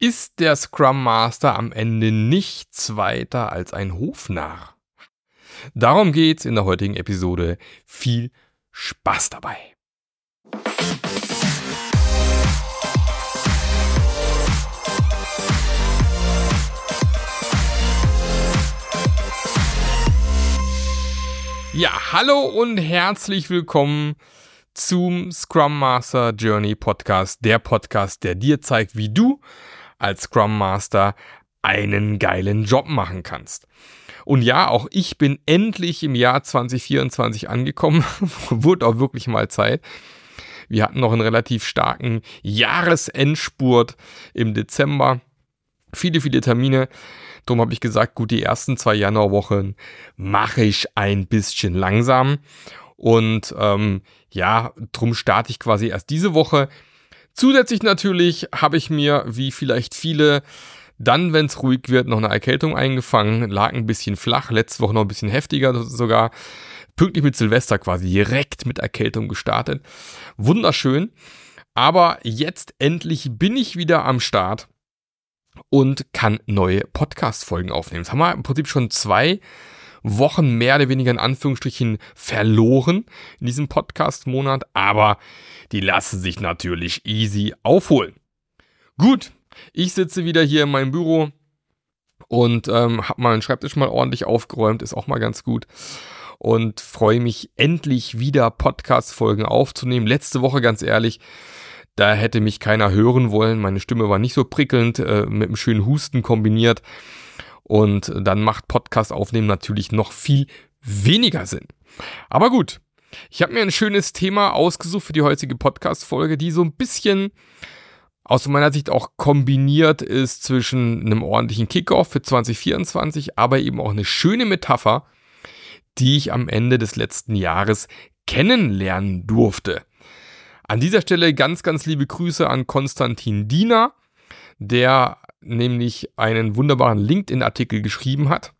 ist der Scrum Master am Ende nichts weiter als ein Hofnarr. Darum geht's in der heutigen Episode. Viel Spaß dabei. Ja, hallo und herzlich willkommen zum Scrum Master Journey Podcast, der Podcast, der dir zeigt, wie du als Scrum Master einen geilen Job machen kannst. Und ja, auch ich bin endlich im Jahr 2024 angekommen. Wurde auch wirklich mal Zeit. Wir hatten noch einen relativ starken Jahresendspurt im Dezember. Viele, viele Termine. Darum habe ich gesagt, gut, die ersten zwei Januarwochen mache ich ein bisschen langsam. Und ähm, ja, drum starte ich quasi erst diese Woche. Zusätzlich natürlich habe ich mir, wie vielleicht viele, dann, wenn es ruhig wird, noch eine Erkältung eingefangen. Lag ein bisschen flach, letzte Woche noch ein bisschen heftiger sogar. Pünktlich mit Silvester quasi direkt mit Erkältung gestartet. Wunderschön. Aber jetzt endlich bin ich wieder am Start und kann neue Podcast-Folgen aufnehmen. Das haben wir im Prinzip schon zwei Wochen mehr oder weniger in Anführungsstrichen verloren in diesem Podcast-Monat, aber die lassen sich natürlich easy aufholen. Gut, ich sitze wieder hier in meinem Büro und ähm, habe meinen Schreibtisch mal ordentlich aufgeräumt, ist auch mal ganz gut. Und freue mich endlich wieder Podcast-Folgen aufzunehmen. Letzte Woche, ganz ehrlich, da hätte mich keiner hören wollen. Meine Stimme war nicht so prickelnd, äh, mit einem schönen Husten kombiniert. Und dann macht Podcast aufnehmen natürlich noch viel weniger Sinn. Aber gut, ich habe mir ein schönes Thema ausgesucht für die heutige Podcast-Folge, die so ein bisschen aus meiner Sicht auch kombiniert ist zwischen einem ordentlichen Kickoff für 2024, aber eben auch eine schöne Metapher, die ich am Ende des letzten Jahres kennenlernen durfte. An dieser Stelle ganz, ganz liebe Grüße an Konstantin Diener, der nämlich einen wunderbaren LinkedIn-Artikel geschrieben hat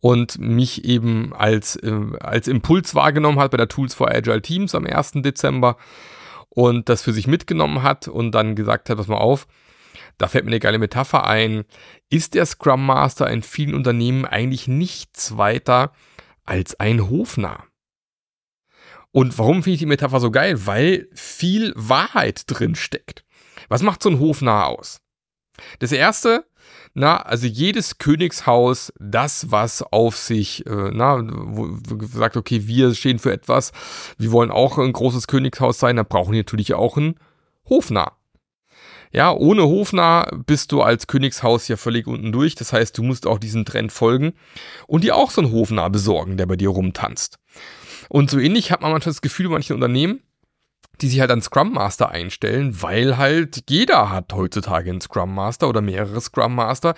und mich eben als, äh, als Impuls wahrgenommen hat bei der Tools for Agile Teams am 1. Dezember und das für sich mitgenommen hat und dann gesagt hat, pass mal auf, da fällt mir eine geile Metapher ein, ist der Scrum Master in vielen Unternehmen eigentlich nichts weiter als ein Hofnarr. Und warum finde ich die Metapher so geil? Weil viel Wahrheit drin steckt. Was macht so ein Hofnarr aus? Das erste, na, also jedes Königshaus, das, was auf sich, äh, na, wo, wo sagt, okay, wir stehen für etwas, wir wollen auch ein großes Königshaus sein, da brauchen wir natürlich auch einen Hofnarr. Ja, ohne Hofnarr bist du als Königshaus ja völlig unten durch. Das heißt, du musst auch diesem Trend folgen und dir auch so einen Hofnarr besorgen, der bei dir rumtanzt. Und so ähnlich hat man manchmal das Gefühl, manche Unternehmen, die sich halt an Scrum Master einstellen, weil halt jeder hat heutzutage einen Scrum Master oder mehrere Scrum Master.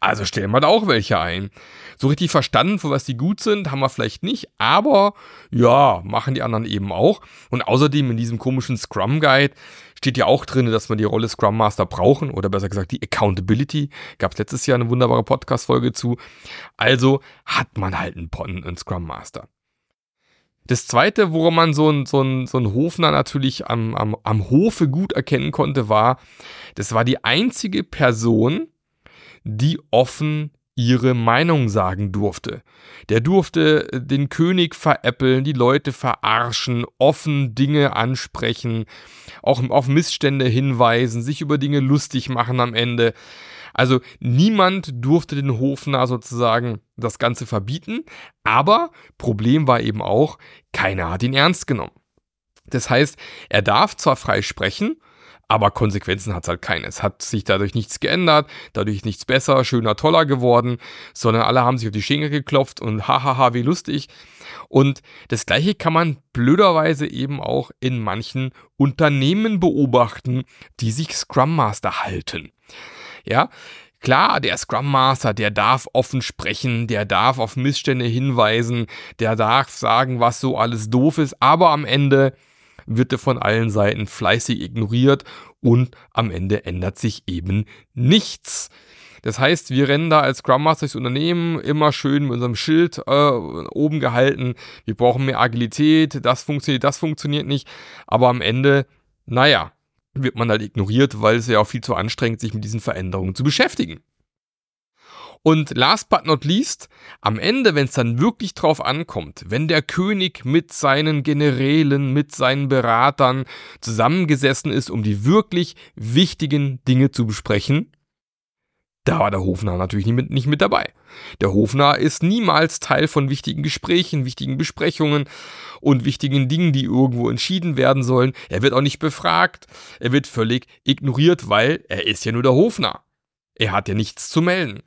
Also stellen wir da auch welche ein. So richtig verstanden, für was die gut sind, haben wir vielleicht nicht, aber ja, machen die anderen eben auch. Und außerdem in diesem komischen Scrum Guide steht ja auch drin, dass wir die Rolle Scrum Master brauchen oder besser gesagt die Accountability. Gab es letztes Jahr eine wunderbare Podcast-Folge zu. Also hat man halt einen, einen Scrum Master. Das zweite, woran man so ein, so ein, so ein Hofner natürlich am, am, am Hofe gut erkennen konnte, war, das war die einzige Person, die offen ihre Meinung sagen durfte. Der durfte den König veräppeln, die Leute verarschen, offen Dinge ansprechen, auch auf Missstände hinweisen, sich über Dinge lustig machen am Ende. Also niemand durfte den Hofner sozusagen das Ganze verbieten, aber Problem war eben auch, keiner hat ihn ernst genommen. Das heißt, er darf zwar frei sprechen, aber Konsequenzen hat es halt keine. Es hat sich dadurch nichts geändert, dadurch nichts besser, schöner, toller geworden, sondern alle haben sich auf die Schenkel geklopft und hahaha, wie lustig. Und das gleiche kann man blöderweise eben auch in manchen Unternehmen beobachten, die sich Scrum Master halten. Ja, Klar, der Scrum Master, der darf offen sprechen, der darf auf Missstände hinweisen, der darf sagen, was so alles doof ist, aber am Ende wird er von allen Seiten fleißig ignoriert und am Ende ändert sich eben nichts. Das heißt, wir rennen da als Scrum Master durchs Unternehmen immer schön mit unserem Schild äh, oben gehalten. Wir brauchen mehr Agilität, das funktioniert, das funktioniert nicht. Aber am Ende, naja, wird man halt ignoriert, weil es ja auch viel zu anstrengend, sich mit diesen Veränderungen zu beschäftigen. Und last but not least, am Ende, wenn es dann wirklich drauf ankommt, wenn der König mit seinen Generälen, mit seinen Beratern zusammengesessen ist, um die wirklich wichtigen Dinge zu besprechen, da war der Hofnarr natürlich nicht mit, nicht mit dabei. Der Hofnarr ist niemals Teil von wichtigen Gesprächen, wichtigen Besprechungen und wichtigen Dingen, die irgendwo entschieden werden sollen. Er wird auch nicht befragt. Er wird völlig ignoriert, weil er ist ja nur der Hofnarr. Er hat ja nichts zu melden.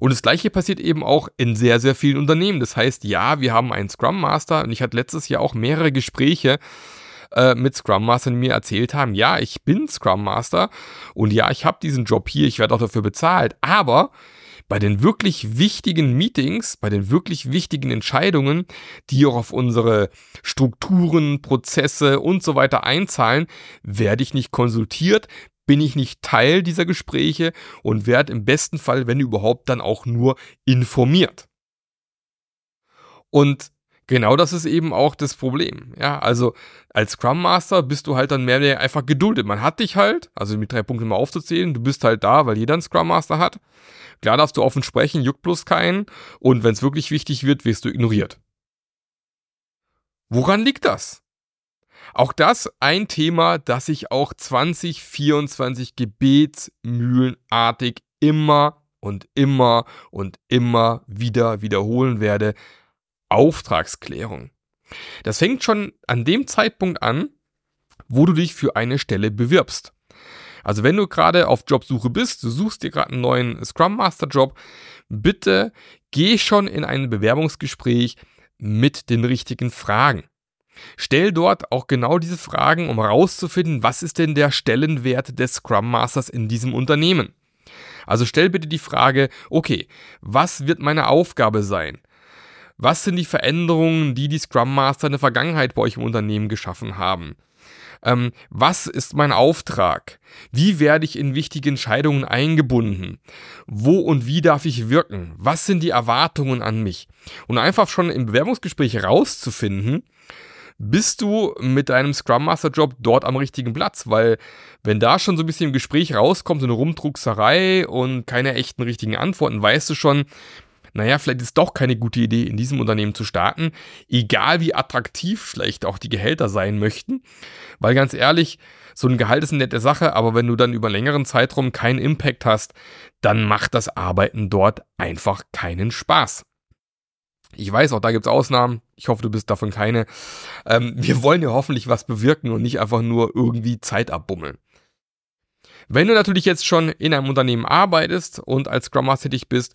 Und das gleiche passiert eben auch in sehr, sehr vielen Unternehmen. Das heißt, ja, wir haben einen Scrum Master und ich hatte letztes Jahr auch mehrere Gespräche äh, mit Scrum Mastern, mir erzählt haben, ja, ich bin Scrum Master und ja, ich habe diesen Job hier, ich werde auch dafür bezahlt, aber bei den wirklich wichtigen Meetings, bei den wirklich wichtigen Entscheidungen, die auch auf unsere Strukturen, Prozesse und so weiter einzahlen, werde ich nicht konsultiert, bin ich nicht Teil dieser Gespräche und werde im besten Fall, wenn überhaupt, dann auch nur informiert. Und genau das ist eben auch das Problem. Ja, also als Scrum Master bist du halt dann mehr oder einfach geduldet. Man hat dich halt, also mit drei Punkten mal aufzuzählen, du bist halt da, weil jeder einen Scrum Master hat. Klar darfst du offen sprechen, juckt bloß keinen. Und wenn es wirklich wichtig wird, wirst du ignoriert. Woran liegt das? Auch das ein Thema, das ich auch 2024 gebetsmühlenartig immer und immer und immer wieder wiederholen werde. Auftragsklärung. Das fängt schon an dem Zeitpunkt an, wo du dich für eine Stelle bewirbst. Also wenn du gerade auf Jobsuche bist, du suchst dir gerade einen neuen Scrum Master Job, bitte geh schon in ein Bewerbungsgespräch mit den richtigen Fragen. Stell dort auch genau diese Fragen, um herauszufinden, was ist denn der Stellenwert des Scrum Masters in diesem Unternehmen. Also stell bitte die Frage, okay, was wird meine Aufgabe sein? Was sind die Veränderungen, die die Scrum Master in der Vergangenheit bei euch im Unternehmen geschaffen haben? Ähm, was ist mein Auftrag? Wie werde ich in wichtige Entscheidungen eingebunden? Wo und wie darf ich wirken? Was sind die Erwartungen an mich? Und einfach schon im Bewerbungsgespräch herauszufinden, bist du mit deinem Scrum Master Job dort am richtigen Platz, weil wenn da schon so ein bisschen im Gespräch rauskommt, so eine Rumdruckserei und keine echten richtigen Antworten, weißt du schon, naja, vielleicht ist doch keine gute Idee, in diesem Unternehmen zu starten, egal wie attraktiv vielleicht auch die Gehälter sein möchten. Weil ganz ehrlich, so ein Gehalt ist eine nette Sache, aber wenn du dann über einen längeren Zeitraum keinen Impact hast, dann macht das Arbeiten dort einfach keinen Spaß. Ich weiß, auch da gibt es Ausnahmen. Ich hoffe, du bist davon keine. Ähm, wir wollen ja hoffentlich was bewirken und nicht einfach nur irgendwie Zeit abbummeln. Wenn du natürlich jetzt schon in einem Unternehmen arbeitest und als Scrum Master tätig bist,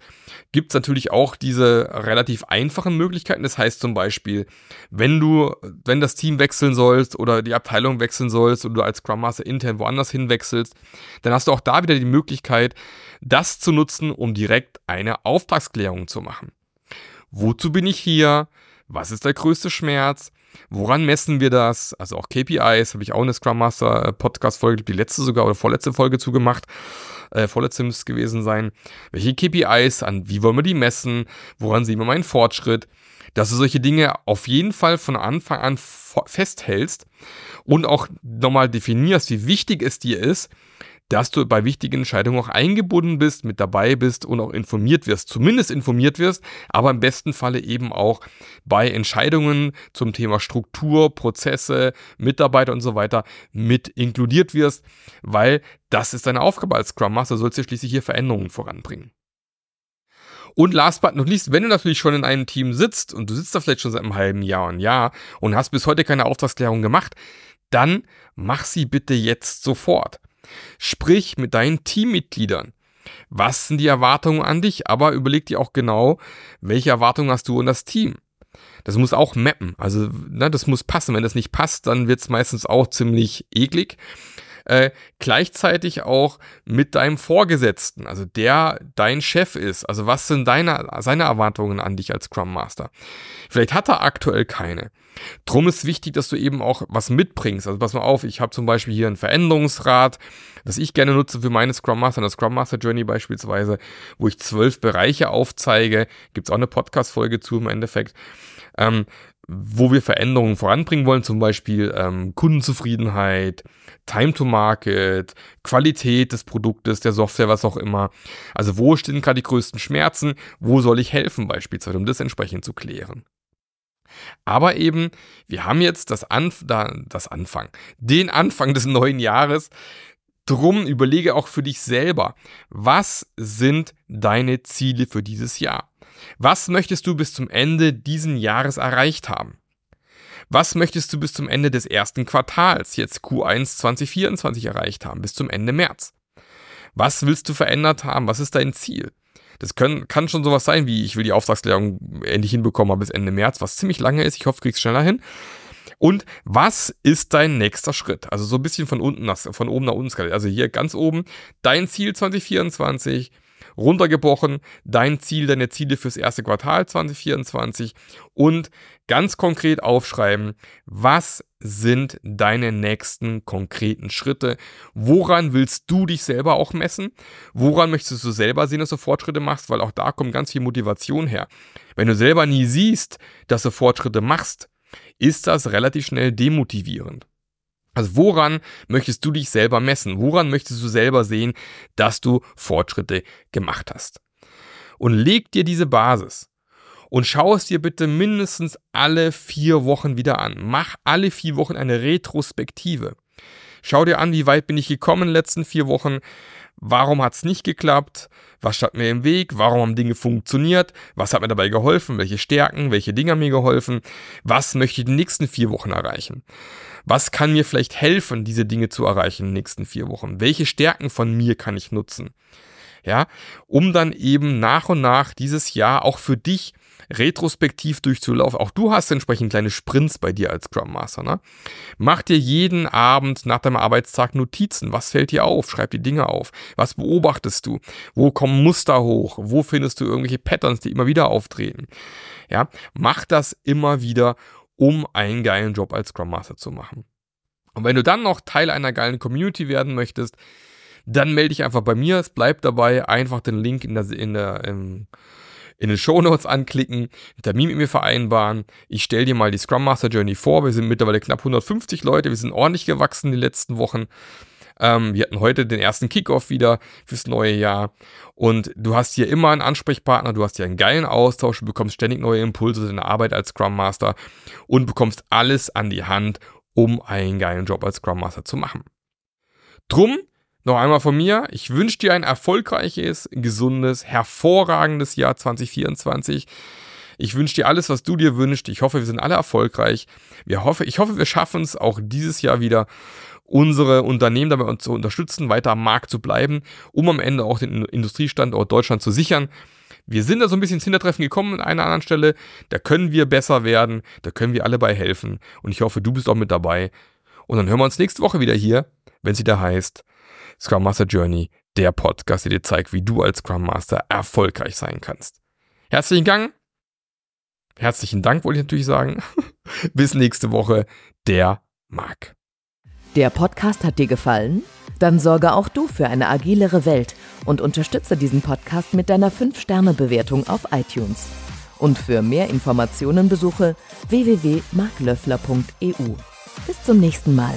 gibt es natürlich auch diese relativ einfachen Möglichkeiten. Das heißt zum Beispiel, wenn du, wenn das Team wechseln sollst oder die Abteilung wechseln sollst und du als Scrum Master intern woanders hinwechselst, dann hast du auch da wieder die Möglichkeit, das zu nutzen, um direkt eine Auftragsklärung zu machen. Wozu bin ich hier? Was ist der größte Schmerz? Woran messen wir das? Also auch KPIs, habe ich auch eine Scrum Master äh, Podcast-Folge, die letzte sogar oder vorletzte Folge zugemacht. Äh, vorletzte müsste es gewesen sein. Welche KPIs, an wie wollen wir die messen? Woran sehen wir meinen Fortschritt? Dass du solche Dinge auf jeden Fall von Anfang an festhältst und auch nochmal definierst, wie wichtig es dir ist, dass du bei wichtigen Entscheidungen auch eingebunden bist, mit dabei bist und auch informiert wirst. Zumindest informiert wirst, aber im besten Falle eben auch bei Entscheidungen zum Thema Struktur, Prozesse, Mitarbeiter und so weiter mit inkludiert wirst, weil das ist deine Aufgabe als Scrum Master, sollst du schließlich hier Veränderungen voranbringen. Und last but not least, wenn du natürlich schon in einem Team sitzt und du sitzt da vielleicht schon seit einem halben Jahr und Jahr und hast bis heute keine Auftragsklärung gemacht, dann mach sie bitte jetzt sofort. Sprich mit deinen Teammitgliedern. Was sind die Erwartungen an dich? Aber überleg dir auch genau, welche Erwartungen hast du an das Team. Das muss auch mappen. Also, ne, das muss passen. Wenn das nicht passt, dann wird es meistens auch ziemlich eklig äh, gleichzeitig auch mit deinem Vorgesetzten, also der dein Chef ist. Also was sind deine, seine Erwartungen an dich als Scrum Master? Vielleicht hat er aktuell keine. Drum ist wichtig, dass du eben auch was mitbringst. Also pass mal auf, ich habe zum Beispiel hier ein Veränderungsrad, das ich gerne nutze für meine Scrum Master, das Scrum Master Journey beispielsweise, wo ich zwölf Bereiche aufzeige. Gibt es auch eine Podcast-Folge zu im Endeffekt. Ähm, wo wir Veränderungen voranbringen wollen, zum Beispiel ähm, Kundenzufriedenheit, Time to Market, Qualität des Produktes, der Software, was auch immer. Also wo stehen gerade die größten Schmerzen? Wo soll ich helfen beispielsweise, um das entsprechend zu klären? Aber eben, wir haben jetzt das, Anf das Anfang, den Anfang des neuen Jahres. Drum überlege auch für dich selber, was sind deine Ziele für dieses Jahr? Was möchtest du bis zum Ende diesen Jahres erreicht haben? Was möchtest du bis zum Ende des ersten Quartals, jetzt Q1 2024, erreicht haben, bis zum Ende März? Was willst du verändert haben? Was ist dein Ziel? Das können, kann schon sowas sein, wie ich will die Auftragsklärung endlich hinbekommen bis Ende März, was ziemlich lange ist. Ich hoffe, du kriegst schneller hin. Und was ist dein nächster Schritt? Also so ein bisschen von unten nach, von oben nach unten skaliert. Also hier ganz oben dein Ziel 2024, runtergebrochen, dein Ziel, deine Ziele fürs erste Quartal 2024 und ganz konkret aufschreiben, was sind deine nächsten konkreten Schritte? Woran willst du dich selber auch messen? Woran möchtest du selber sehen, dass du Fortschritte machst? Weil auch da kommt ganz viel Motivation her. Wenn du selber nie siehst, dass du Fortschritte machst, ist das relativ schnell demotivierend. Also woran möchtest du dich selber messen? Woran möchtest du selber sehen, dass du Fortschritte gemacht hast? Und leg dir diese Basis und schau es dir bitte mindestens alle vier Wochen wieder an. Mach alle vier Wochen eine Retrospektive. Schau dir an, wie weit bin ich gekommen in den letzten vier Wochen. Warum hat es nicht geklappt? Was stand mir im Weg? Warum haben Dinge funktioniert? Was hat mir dabei geholfen? Welche Stärken? Welche Dinge haben mir geholfen? Was möchte ich in den nächsten vier Wochen erreichen? Was kann mir vielleicht helfen, diese Dinge zu erreichen in den nächsten vier Wochen? Welche Stärken von mir kann ich nutzen? Ja, um dann eben nach und nach dieses Jahr auch für dich retrospektiv durchzulaufen. Auch du hast entsprechend kleine Sprints bei dir als Scrum Master. Ne? Mach dir jeden Abend nach deinem Arbeitstag Notizen. Was fällt dir auf? Schreib die Dinge auf. Was beobachtest du? Wo kommen Muster hoch? Wo findest du irgendwelche Patterns, die immer wieder auftreten? Ja, mach das immer wieder um einen geilen Job als Scrum Master zu machen. Und wenn du dann noch Teil einer geilen Community werden möchtest, dann melde dich einfach bei mir. Es bleibt dabei. Einfach den Link in, der, in, der, in, in den Show Notes anklicken, einen Termin mit mir vereinbaren. Ich stelle dir mal die Scrum Master Journey vor. Wir sind mittlerweile knapp 150 Leute. Wir sind ordentlich gewachsen die letzten Wochen. Ähm, wir hatten heute den ersten Kickoff wieder fürs neue Jahr. Und du hast hier immer einen Ansprechpartner, du hast hier einen geilen Austausch, du bekommst ständig neue Impulse in der Arbeit als Scrum Master und bekommst alles an die Hand, um einen geilen Job als Scrum Master zu machen. Drum noch einmal von mir, ich wünsche dir ein erfolgreiches, gesundes, hervorragendes Jahr 2024. Ich wünsche dir alles, was du dir wünschst. Ich hoffe, wir sind alle erfolgreich. Wir hoffe, ich hoffe, wir schaffen es auch dieses Jahr wieder unsere Unternehmen dabei zu unterstützen, weiter am Markt zu bleiben, um am Ende auch den Industriestandort Deutschland zu sichern. Wir sind da so ein bisschen ins Hintertreffen gekommen an einer anderen Stelle. Da können wir besser werden. Da können wir alle bei helfen. Und ich hoffe, du bist auch mit dabei. Und dann hören wir uns nächste Woche wieder hier, wenn es wieder heißt Scrum Master Journey, der Podcast, der dir zeigt, wie du als Scrum Master erfolgreich sein kannst. Herzlichen Dank. Herzlichen Dank, wollte ich natürlich sagen. Bis nächste Woche, der Marc. Der Podcast hat dir gefallen? Dann sorge auch du für eine agilere Welt und unterstütze diesen Podcast mit deiner 5-Sterne-Bewertung auf iTunes. Und für mehr Informationen besuche www.marklöffler.eu. Bis zum nächsten Mal.